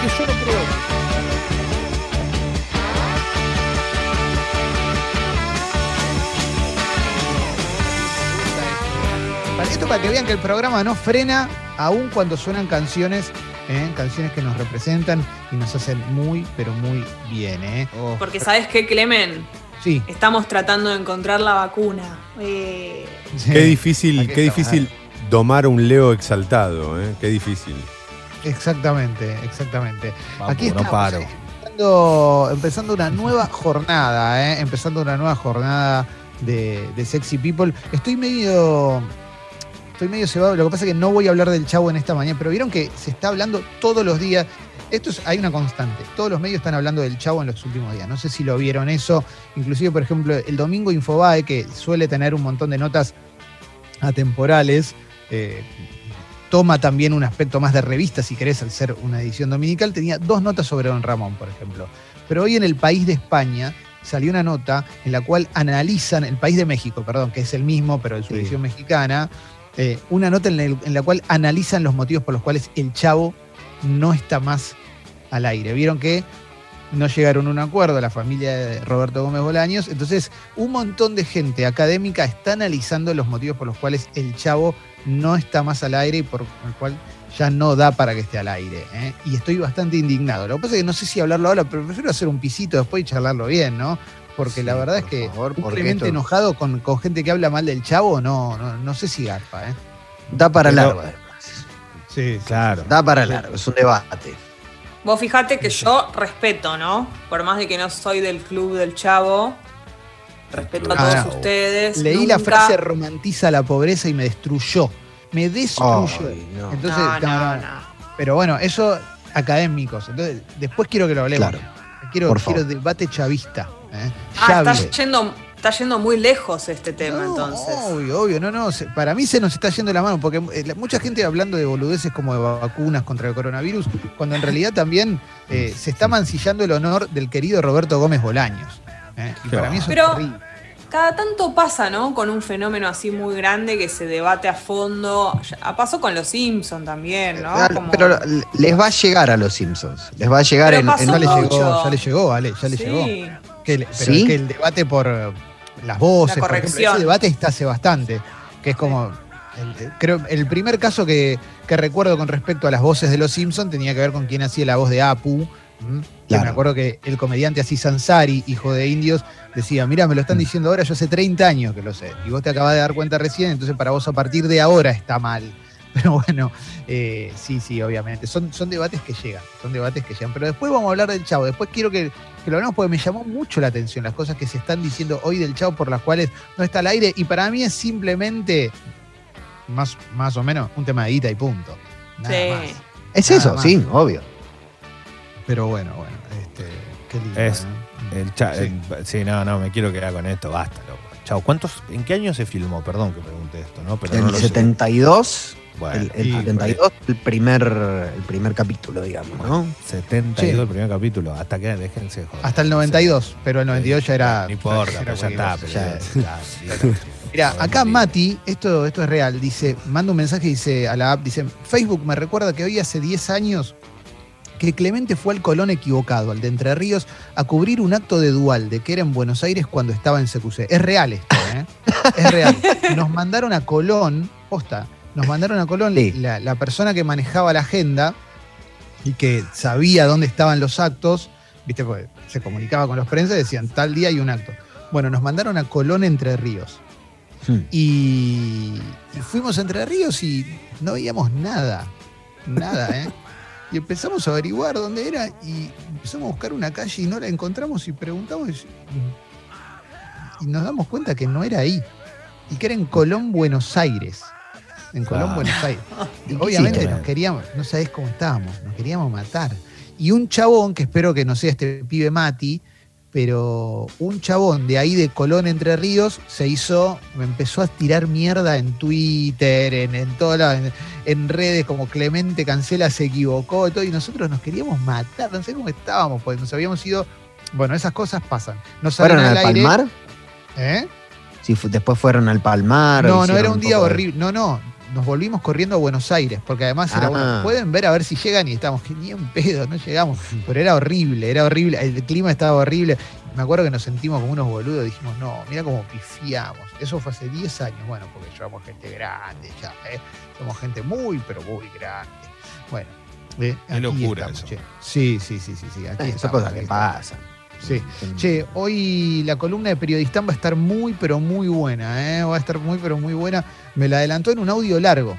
que yo no creo. Esto para que vean que el programa no frena aun cuando suenan canciones, ¿eh? canciones que nos representan y nos hacen muy, pero muy bien. ¿eh? Oh. Porque sabes qué, Clemen, sí. estamos tratando de encontrar la vacuna. Eh, qué difícil, qué difícil domar un Leo exaltado, ¿eh? qué difícil. Exactamente, exactamente. Aquí estamos Empezando, empezando, una nueva jornada, ¿eh? empezando una nueva jornada de, de Sexy People. Estoy medio estoy medio cebado. Lo que pasa es que no voy a hablar del chavo en esta mañana, pero vieron que se está hablando todos los días. Esto es, hay una constante. Todos los medios están hablando del chavo en los últimos días. No sé si lo vieron eso. Inclusive, por ejemplo, el domingo Infobae, que suele tener un montón de notas atemporales, eh, toma también un aspecto más de revista, si querés, al ser una edición dominical. Tenía dos notas sobre Don Ramón, por ejemplo. Pero hoy en el país de España salió una nota en la cual analizan, el país de México, perdón, que es el mismo, pero de su edición mexicana, eh, una nota en la, cual analizan los motivos por los cuales el chavo no está más al aire. Vieron que no llegaron a un acuerdo la familia de Roberto Gómez Bolaños, entonces un montón de gente académica está analizando los motivos por los cuales el chavo no está más al aire y por el cual ya no da para que esté al aire. ¿eh? Y estoy bastante indignado. Lo que pasa es que no sé si hablarlo ahora, pero prefiero hacer un pisito después y charlarlo bien, ¿no? porque la verdad es que favor, enojado con, gente que habla mal del chavo, no, no, sé si garpa, ¿eh? Da para largo, además. Sí, claro. Da para largo, es un debate. Vos fijate que yo respeto, ¿no? Por más de que no soy del club del chavo, respeto a todos ah, ustedes. Leí la frase romantiza la pobreza y me destruyó. Me destruyó. Entonces, no, Pero bueno, eso académicos. Entonces, después quiero que lo hablemos. Quiero, quiero debate chavista. ¿eh? Ah, está yendo, está yendo muy lejos este tema entonces. Obvio, obvio, no, no. Para mí se nos está yendo la mano, porque eh, mucha gente hablando de boludeces como de vacunas contra el coronavirus, cuando en realidad también eh, se está mancillando el honor del querido Roberto Gómez Bolaños. Y para mí eso Pero, Cada tanto pasa, ¿no? Con un fenómeno así muy grande que se debate a fondo. Pasó con los Simpsons también, ¿no? Pero les va a llegar a los Simpsons. Les va a llegar en, Ya le llegó, ya le llegó, vale, ya le llegó pero es que el debate por eh, las voces, por ejemplo, ese debate está hace bastante. Que es como. El, creo el primer caso que, recuerdo con respecto a las voces de los Simpsons tenía que ver con quién hacía la voz de Apu. Me acuerdo que el comediante así Sansari, hijo de indios, decía, mira, me lo están mm. diciendo ahora, yo hace 30 años que lo sé. Y vos te acabas de dar cuenta recién, entonces para vos a partir de ahora está mal. Pero bueno, eh, sí, sí, obviamente. Son, son debates que llegan, son debates que llegan. Pero después vamos a hablar del Chavo. Después quiero que, lo hablemos porque me llamó mucho la atención las cosas que se están diciendo hoy del Chavo por las cuales no está al aire. Y para mí es simplemente, más, más o menos, un tema de guita y punto. Nada más. Es eso, sí, obvio. Pero bueno, bueno, este, qué lindo. Es el, sí. no, no, me quiero quedar con esto, basta, loco. Chao, ¿cuántos, ¿en qué año se filmó? Perdón que pregunte esto, ¿no? Pero en el 72 el, 72, el primer, el primer capítulo, digamos, ¿no? 72, el primer capítulo. Hasta que, déjense joder. Hasta el 92, pero el 92 ya era. No importa, ya, está. Mira, acá Mati, esto, esto es real, dice, manda un mensaje dice a la app, dice, Facebook me recuerda que hoy hace 10 años que Clemente fue al Colón equivocado, al de Entre Ríos, a cubrir un acto de dual de que era en Buenos Aires cuando estaba en CQC. Es real esto, ¿eh? es real. Nos mandaron a Colón, posta, nos mandaron a Colón la, persona que manejaba la agenda y que sabía dónde estaban los actos, ¿viste? Porque se comunicaba con los prensa y decían, tal día hay un acto. Bueno, nos mandaron a Colón Entre Ríos. Hmm. Y, fuimos a Entre Ríos y no veíamos nada. Nada, ¿eh? Y empezamos a averiguar dónde era y empezamos a buscar una calle y no la encontramos y preguntamos y, y nos damos cuenta que no era ahí. Y que era en Colón, Buenos Aires en Colón, Buenos Aires. obviamente nos queríamos, no sabés cómo estábamos, nos queríamos matar. Y un chabón, que espero que no sea este pibe Mati, pero un chabón de ahí de Colón Entre Ríos se hizo, me empezó a tirar mierda en Twitter, en, en todas en, redes como Clemente Cancela se equivocó y todo, y nosotros nos queríamos matar, no sé cómo estábamos, pues nos habíamos ido. Bueno, esas cosas pasan. Nos ¿Fueron al, al Palmar? ¿Eh? Sí, después fueron al Palmar. No, no era un día horrible. No, no, nos volvimos corriendo a Buenos Aires, porque además era Ah. bueno, pueden ver a ver si llegan y estamos, que ni en pedo, no llegamos. Pero era horrible, era horrible, el clima estaba horrible. Me acuerdo que nos sentimos como unos boludos, dijimos, no, mira cómo pifiamos. Eso fue hace 10 años, bueno, porque somos gente grande ya, ¿eh? somos gente muy, pero muy grande. Bueno, eh, Qué aquí locura estamos, eso. che. Sí, sí, sí, sí, sí. Aquí Esas estamos, cosas aquí que pasan. Sí. Che, hoy la columna de Periodistán va a estar muy, pero muy buena, ¿eh? Va a estar muy, pero muy buena. Me la adelantó en un audio largo.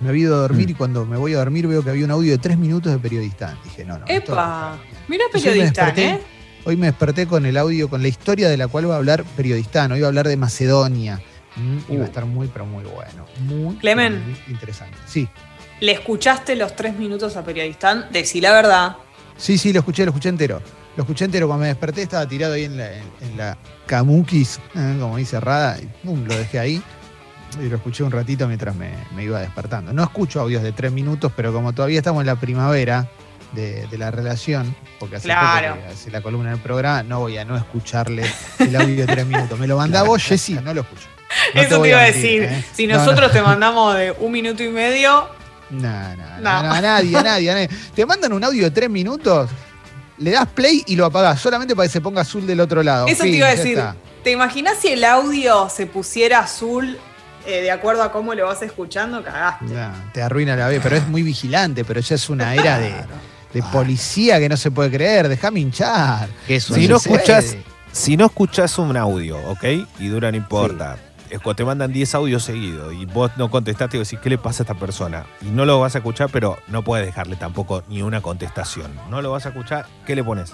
Me había ido a dormir Mm. y cuando me voy a dormir veo que había un audio de tres minutos de Periodistán. Dije, no, no. esto- Epa, mira Entonces hoy me periodista, desperté- ¿eh? Hoy me desperté con el audio, con la historia de la cual va a hablar Periodistán. Hoy va a hablar de Macedonia. Mm, Y va a Uh. estar muy, pero muy bueno. Muy, Clemen. muy interesante. Sí. ¿Le escuchaste los tres minutos a periodistán? Decí la verdad. Sí, sí, lo escuché, lo escuché entero. Lo escuché entero cuando me desperté, estaba tirado ahí en la, en, en la Kamukis, eh, como dice Rada, y pum, lo dejé ahí. Y lo escuché un ratito mientras me, me iba despertando. No escucho audios de tres minutos, pero como todavía estamos en la primavera de, de la relación, porque hace Claro. poco que hace la columna del programa, no voy a no escucharle el audio de tres minutos. Me lo mandá vos, Jessy, no lo escucho. No Eso te, iba a decir. ¿eh? Si No, no. nosotros te mandamos de un minuto y medio, No, no, no, No. no, a nadie, a nadie, a nadie. Te mandan un audio de tres minutos, le das play y lo apagás, solamente para que se ponga azul del otro lado. Eso Fin, te iba a decir. está. ¿Te imaginas si el audio se pusiera azul eh, de acuerdo a cómo lo vas escuchando? Cagaste. Te arruina la vida, pero es muy vigilante, pero ya es una era de, de policía que no se puede creer, déjame hinchar. Que eso Si no escuchás, si no escuchás un audio, ¿ok? Y dura, no importa. Es cuando te mandan 10 audios seguidos y vos no contestaste y decís, ¿qué le pasa a esta persona? Y no lo vas a escuchar, pero no puedes dejarle tampoco ni una contestación. No lo vas a escuchar, ¿qué le pones?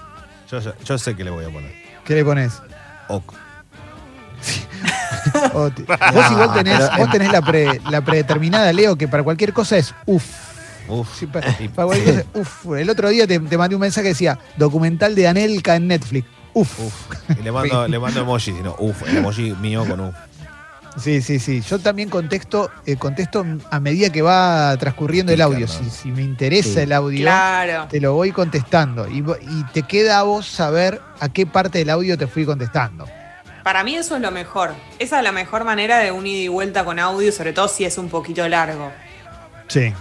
Yo, yo, yo sé que le voy a poner. ¿Qué le pones? Ok. O te- vos igual tenés, pero- vos tenés la, pre- la predeterminada, Leo, que para cualquier cosa es uff. Uf. Sí, pa- para cualquier cosa, uf. El otro día te, te mandé un mensaje que decía documental de Anelka en Netflix. Uf. Y le mando, le mando emoji, sino uf, el emoji mío con uf. Sí, sí, sí. Yo también contesto, eh, contesto a medida que va transcurriendo el audio. Si, me interesa Sí. el audio, Claro. te lo voy contestando. Y, te queda a vos saber a qué parte del audio te fui contestando. Para mí eso es lo mejor. Esa es la mejor manera de un ida y vuelta con audio, sobre todo si es un poquito largo. Sí.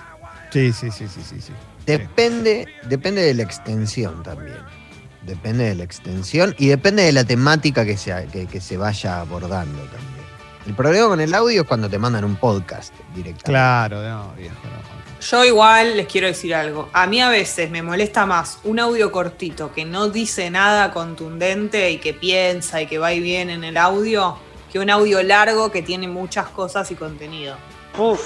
Sí, sí, sí, sí, sí. sí. Depende, depende de la extensión también. Depende de la extensión y depende de la temática que se, que, que se vaya abordando también. El problema con el audio es cuando te mandan un podcast directamente. Claro, no, viejo. no. Yo igual les quiero decir algo. A mí a veces me molesta más un audio cortito que no dice nada contundente y que piensa y que va y viene en el audio que un audio largo que tiene muchas cosas y contenido. Uf.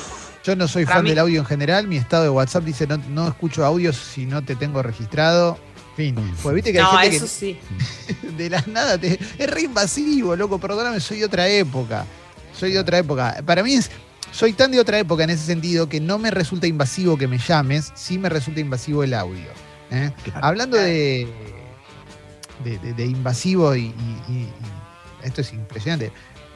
Yo no soy fan mí- del audio en general. Mi estado de WhatsApp dice no, no escucho audios si no te tengo registrado. Fin. Pues viste que hay No, gente eso sí. de la nada te, es re invasivo, loco. Perdóname, soy de otra época. Soy de otra época. Para mí es. Soy tan de otra época en ese sentido que no me resulta invasivo que me llames, sí me resulta invasivo el audio. ¿eh? Claro. Hablando de, de, de- de invasivo y, y- y- y esto es impresionante,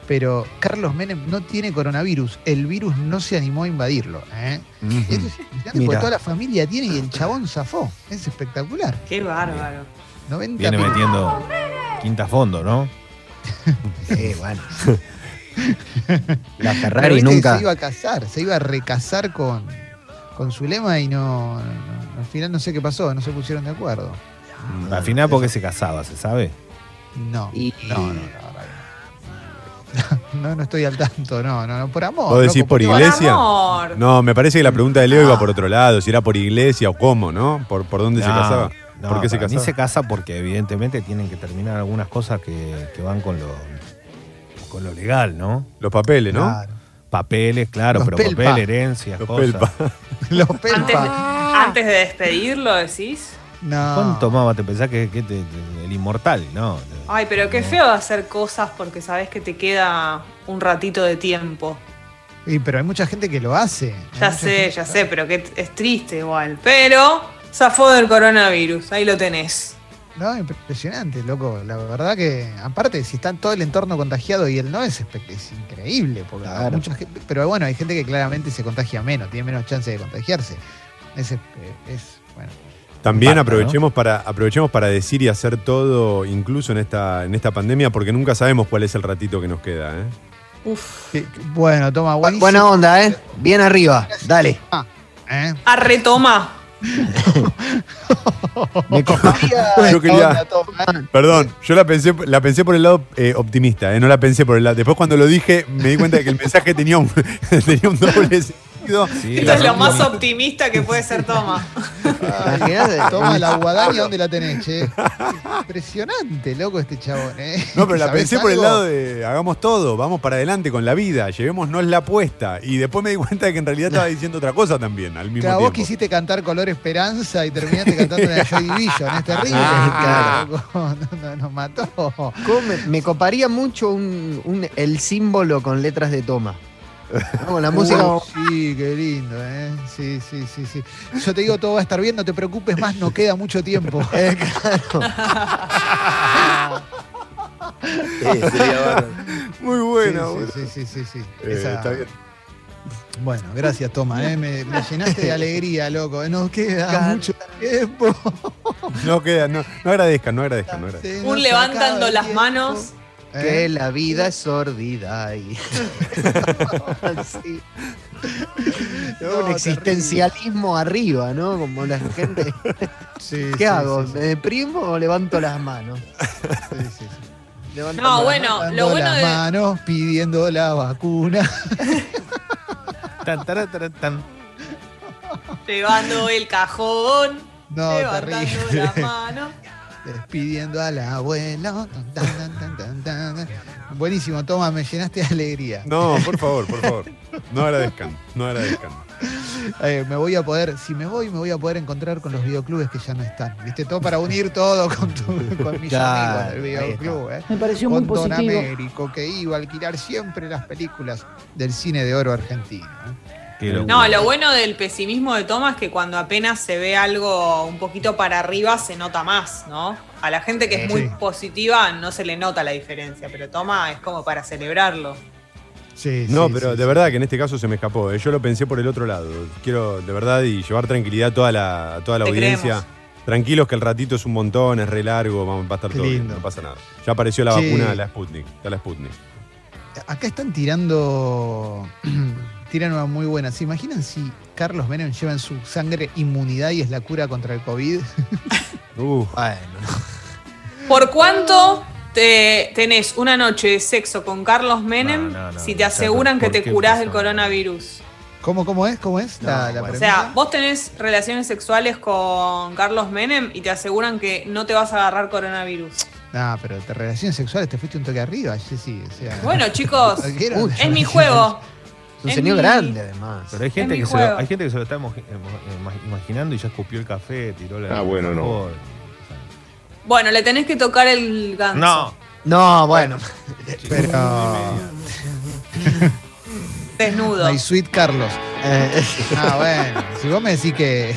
pero Carlos Menem no tiene coronavirus, el virus no se animó a invadirlo. ¿eh? Y esto es impresionante porque toda la familia tiene y el chabón zafó. Es espectacular. Qué bárbaro. 90 Viene metiendo quinta fondo, ¿no? Eh, bueno. La Ferrari viste nunca. Se iba a casar, se iba a recasar con, con su lema y no, no- Al final no sé qué pasó, no se pusieron de acuerdo. Al final, ¿por qué se casaba? ¿Se sabe? No, Y- no, no, no, no, no, no estoy al tanto, no, no, no, por amor. ¿Vos decís loco, por iglesia? amor. No, me parece que la pregunta de Leo Ah. iba por otro lado, si era por iglesia o cómo, ¿no? ¿Por, por dónde se No, casaba? no, ¿Por qué se casaba? se casa porque evidentemente tienen que terminar algunas cosas que, que van con lo, con lo legal, ¿no? Los papeles, ¿no? Claro. Papeles, claro, Los pero pelpa. papel, herencias, Los cosas. pelpa. Los Antes, pelpa. antes de despedirlo, decís. No. ¿Cuánto más te pensás que, que te- te- el inmortal, no? Ay, pero qué feo de hacer cosas porque sabes que te queda un ratito de tiempo. Y, pero hay mucha gente que lo hace. Ya sé, ya sé, pero que es triste igual. Pero zafó del coronavirus, ahí lo tenés. No, impresionante, loco. La verdad que, aparte, si está todo el entorno contagiado y él no, es, es increíble. Porque hay Claro. mucha gente, pero bueno, hay gente que claramente se contagia menos, tiene menos chance de contagiarse. Es, bueno. También Impacta, aprovechemos para, aprovechemos para decir y hacer todo, incluso en esta, en esta pandemia, porque nunca sabemos cuál es el ratito que nos queda. ¿eh? Uf. Que- Bueno, toma, Bu- buenísimo. Buena onda, ¿eh? Bien arriba. Dale. ¿eh? A retoma. Me coparía. Yo quería-. Perdón, yo la pensé, la pensé por el lado eh, optimista, eh, no la pensé por el lado. Después cuando lo dije me di cuenta de que el mensaje tenía un, tenía un doble sentido. Sí, Esto es lo más optimista que puede ser Toma. Toma la guadaña, ¿dónde la tenés, che? Impresionante, loco, este chabón, ¿eh? No, pero la ¿Sabés pensé por el lado de hagamos todo, vamos para adelante con la vida, llevémonos la apuesta. Y después me di cuenta de que en realidad estaba diciendo otra cosa también al mismo Claro, vos tiempo. quisiste cantar Color Esperanza y terminaste cantando la Joy Division, es terrible. Ah, loco. No, no, nos mató. ¿Cómo me, me coparía mucho un, un- el símbolo con letras de toma. La música. Sí, qué lindo, ¿eh? Sí, sí, sí, sí. Yo te digo, todo va a estar bien, no te preocupes más, no queda mucho tiempo. Eh, claro. Sí, sería bárbaro. Muy buena, sí, sí, sí, sí, sí. Eh, Esa- está bien. Bueno, gracias, Toma, ¿eh? me, me llenaste de alegría, loco. No queda mucho tiempo. No queda, no, no agradezcan, no agradezcan, no agradezcan. Nos Un levantando las tiempo. Que ¿Eh? la vida es sordida y. Sí. No, un existencialismo arriba, ¿no? Como la gente. Sí, ¿Qué sí, hago? sí, ¿Me deprimo o levanto las manos? sí, sí, sí. Levanto No, las bueno, lo bueno las de. manos pidiendo la vacuna. Tan, tan. Llevando el cajón. No, levantando terrible. la mano. Despidiendo al abuelo. Tan, tan, tan, tan, tan, tan. Buenísimo, toma, me llenaste de alegría. No, por favor, por favor. No agradezcan, no agradezcan. Eh, me voy a poder, si me voy, me voy a poder encontrar con los videoclubes que ya no están. ¿Viste? Todo para unir todo con, tu, con mis Claro, amigos del videoclub. ¿eh? Me pareció muy Con Don positivo. Américo, que iba a alquilar siempre las películas del cine de oro argentino. ¿eh? No, lo bueno del pesimismo de Toma es que cuando apenas se ve algo un poquito para arriba se nota más, ¿no? A la gente que es muy Sí. positiva no se le nota la diferencia, pero Toma es como para celebrarlo. Sí, No, sí, pero sí, de sí. verdad que en este caso se me escapó. eh. Yo lo pensé por el otro lado. Quiero de verdad y llevar tranquilidad a toda la, a toda la Te audiencia. creemos. Tranquilos que el ratito es un montón, es re largo, va a estar Qué todo bien, lindo. no pasa nada. Ya apareció la Sí. vacuna, la Sputnik. Está la Sputnik. Acá están tirando. tiran una muy buena. ¿Se imaginan si Carlos Menem lleva en su sangre inmunidad y es la cura contra el COVID? Uf, Bueno. ¿Por cuánto te tenés una noche de sexo con Carlos Menem No, no, no, si te aseguran que ¿por te curás del coronavirus? ¿Cómo, cómo es? ¿Cómo es la, No, la bueno. O sea, vos tenés relaciones sexuales con Carlos Menem y te aseguran que no te vas a agarrar coronavirus. No, pero de relaciones sexuales te fuiste un toque arriba, sí, o sea. Bueno, chicos, es mi juego. Es un señor mi- grande, además. Pero hay gente, que se lo, hay gente que se lo está imaginando y ya escupió el café, tiró la. Ah, bueno, no. no. Bueno, le tenés que tocar el ganso. No. No, bueno. Pero. Desnudo. My sweet Carlos. Eh, Ah, bueno. Si vos me decís que.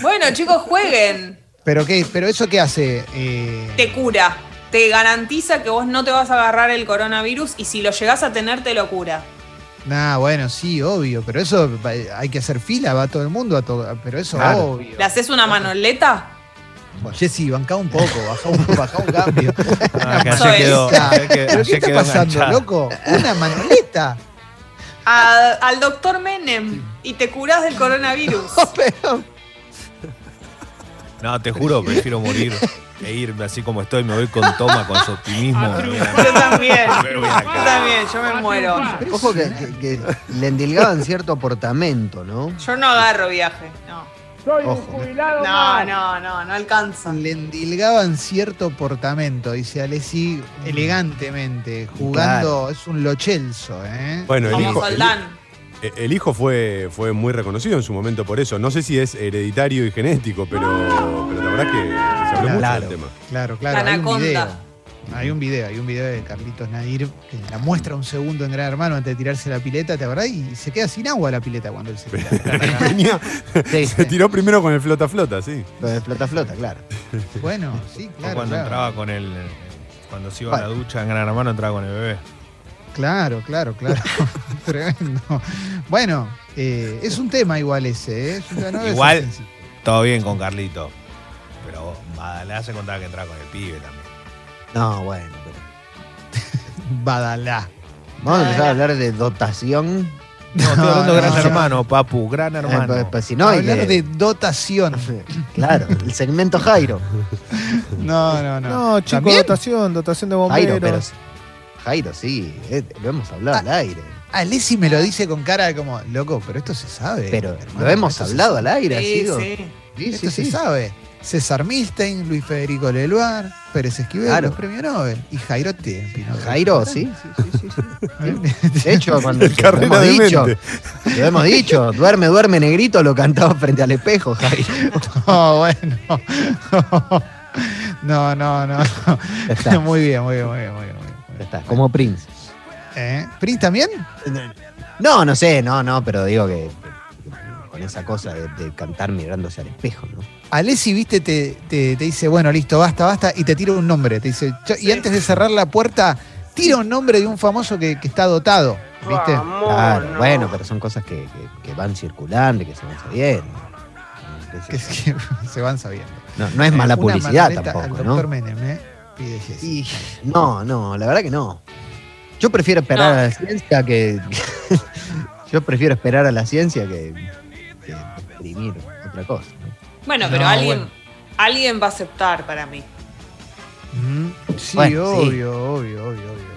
Bueno, chicos, jueguen. ¿Pero qué? ¿Pero eso qué hace? Eh, Te cura. Te garantiza que vos no te vas a agarrar el coronavirus y si lo llegás a tener, te lo cura. Nah, bueno, sí, obvio. Pero eso va- hay que hacer fila, va todo el mundo a todo. Pero eso Claro. obvio. ¿Le haces una manoleta? Jessy, bancá un poco, bajá un, bajá un cambio. Ah, que Eso ayer es. quedó. ayer que- ¿Pero qué está quedó pasando, loco? Una manoleta. A- al doctor Menem y te curás del coronavirus. Pero, No, te juro, prefiero morir e irme así como estoy. Me voy con toma, con su optimismo. Yo también. Pero. Yo también, yo me muero. Ojo que, que- que le endilgaban cierto portamento, ¿no? Yo no agarro viaje. No. Ojo. No, no, no, no alcanza. le endilgaban cierto portamento, dice Alessi elegantemente, jugando, es un lochelso, ¿eh? Bueno, el Como hijo, el, Soldán. el hijo fue, fue muy reconocido en su momento por eso. No sé si es hereditario y genético, pero, pero la verdad que se habló mucho Claro. del tema. Claro, claro, hay un Anaconda. video. Hay un video, hay un video de Carlitos Nadir que la muestra un segundo en Gran Hermano antes de tirarse la pileta, ¿te acordás? Y se queda sin agua la pileta cuando él se tira. Venía- Sí, se tiró primero con el flota flota, sí. Lo de flota flota, claro. Bueno, sí, O claro. cuando claro. entraba con el. eh, Cuando se iba a la ducha en Gran Hermano, entraba con el bebé. Claro, claro, claro. Tremendo. Bueno, eh, es un tema igual ese, ¿eh? Es un tema, no debe ser Igual. Todo bien con Carlito. Badalá se contaba que entraba con el pibe también. No, bueno, pero. Badalá. Vamos a empezar a hablar de dotación. No, estoy hablando de Gran no. Hermano, papu, Gran Eh, Hermano. pues, pues, si no, Hablar que- de dotación. Claro, el segmento Jairo. No, no, no. No, chico, ¿También? dotación, dotación de Jairo, pero. bomberos. Jairo, sí. eh, lo hemos hablado Ah, al aire. Ah, Lesi me lo dice con cara de como, loco, pero esto se sabe. Pero hermano, lo hemos hablado al aire, ha Sí, sido. sí. Sí, Esto sí, se sí. sabe. César Milstein, Luis Federico Leluar, Pérez Esquivel, Claro. los premios Nobel. Y Jairo Tempino. Jairo, sí, sí, sí, sí, sí. De hecho, cuando lo Carrera hemos de dicho, mente. lo hemos dicho, duerme, duerme, negrito, lo cantaba frente al espejo, Jairo. No, bueno. No, no, no. Está, Muy bien, muy bien, muy bien, muy bien. muy bien. ya está, como Prince. ¿Eh? ¿Prince también? No, no sé, no, no, pero digo que con esa cosa de, de cantar mirándose al espejo, ¿no? Alessi, viste, te, te, te dice, bueno, listo, basta, basta, y te tira un nombre. Te dice, "Cho- y antes de cerrar la puerta, tira un nombre de un famoso que, que está dotado. ¿Viste? Vamos, Claro, no. bueno, pero son cosas que, que- que van circulando y que se van sabiendo. Que, es que se van sabiendo. No, no es mala Una publicidad tampoco, al ¿no? doctor Menem, ¿eh? Pide. Y, no, no, la verdad que no. Yo prefiero esperar No. a la ciencia que. yo prefiero esperar a la ciencia que exprimir otra cosa. ¿no? Bueno, pero No, alguien, bueno. alguien va a aceptar para mí. Mm, Sí, Bueno, sí. obvio, obvio, obvio.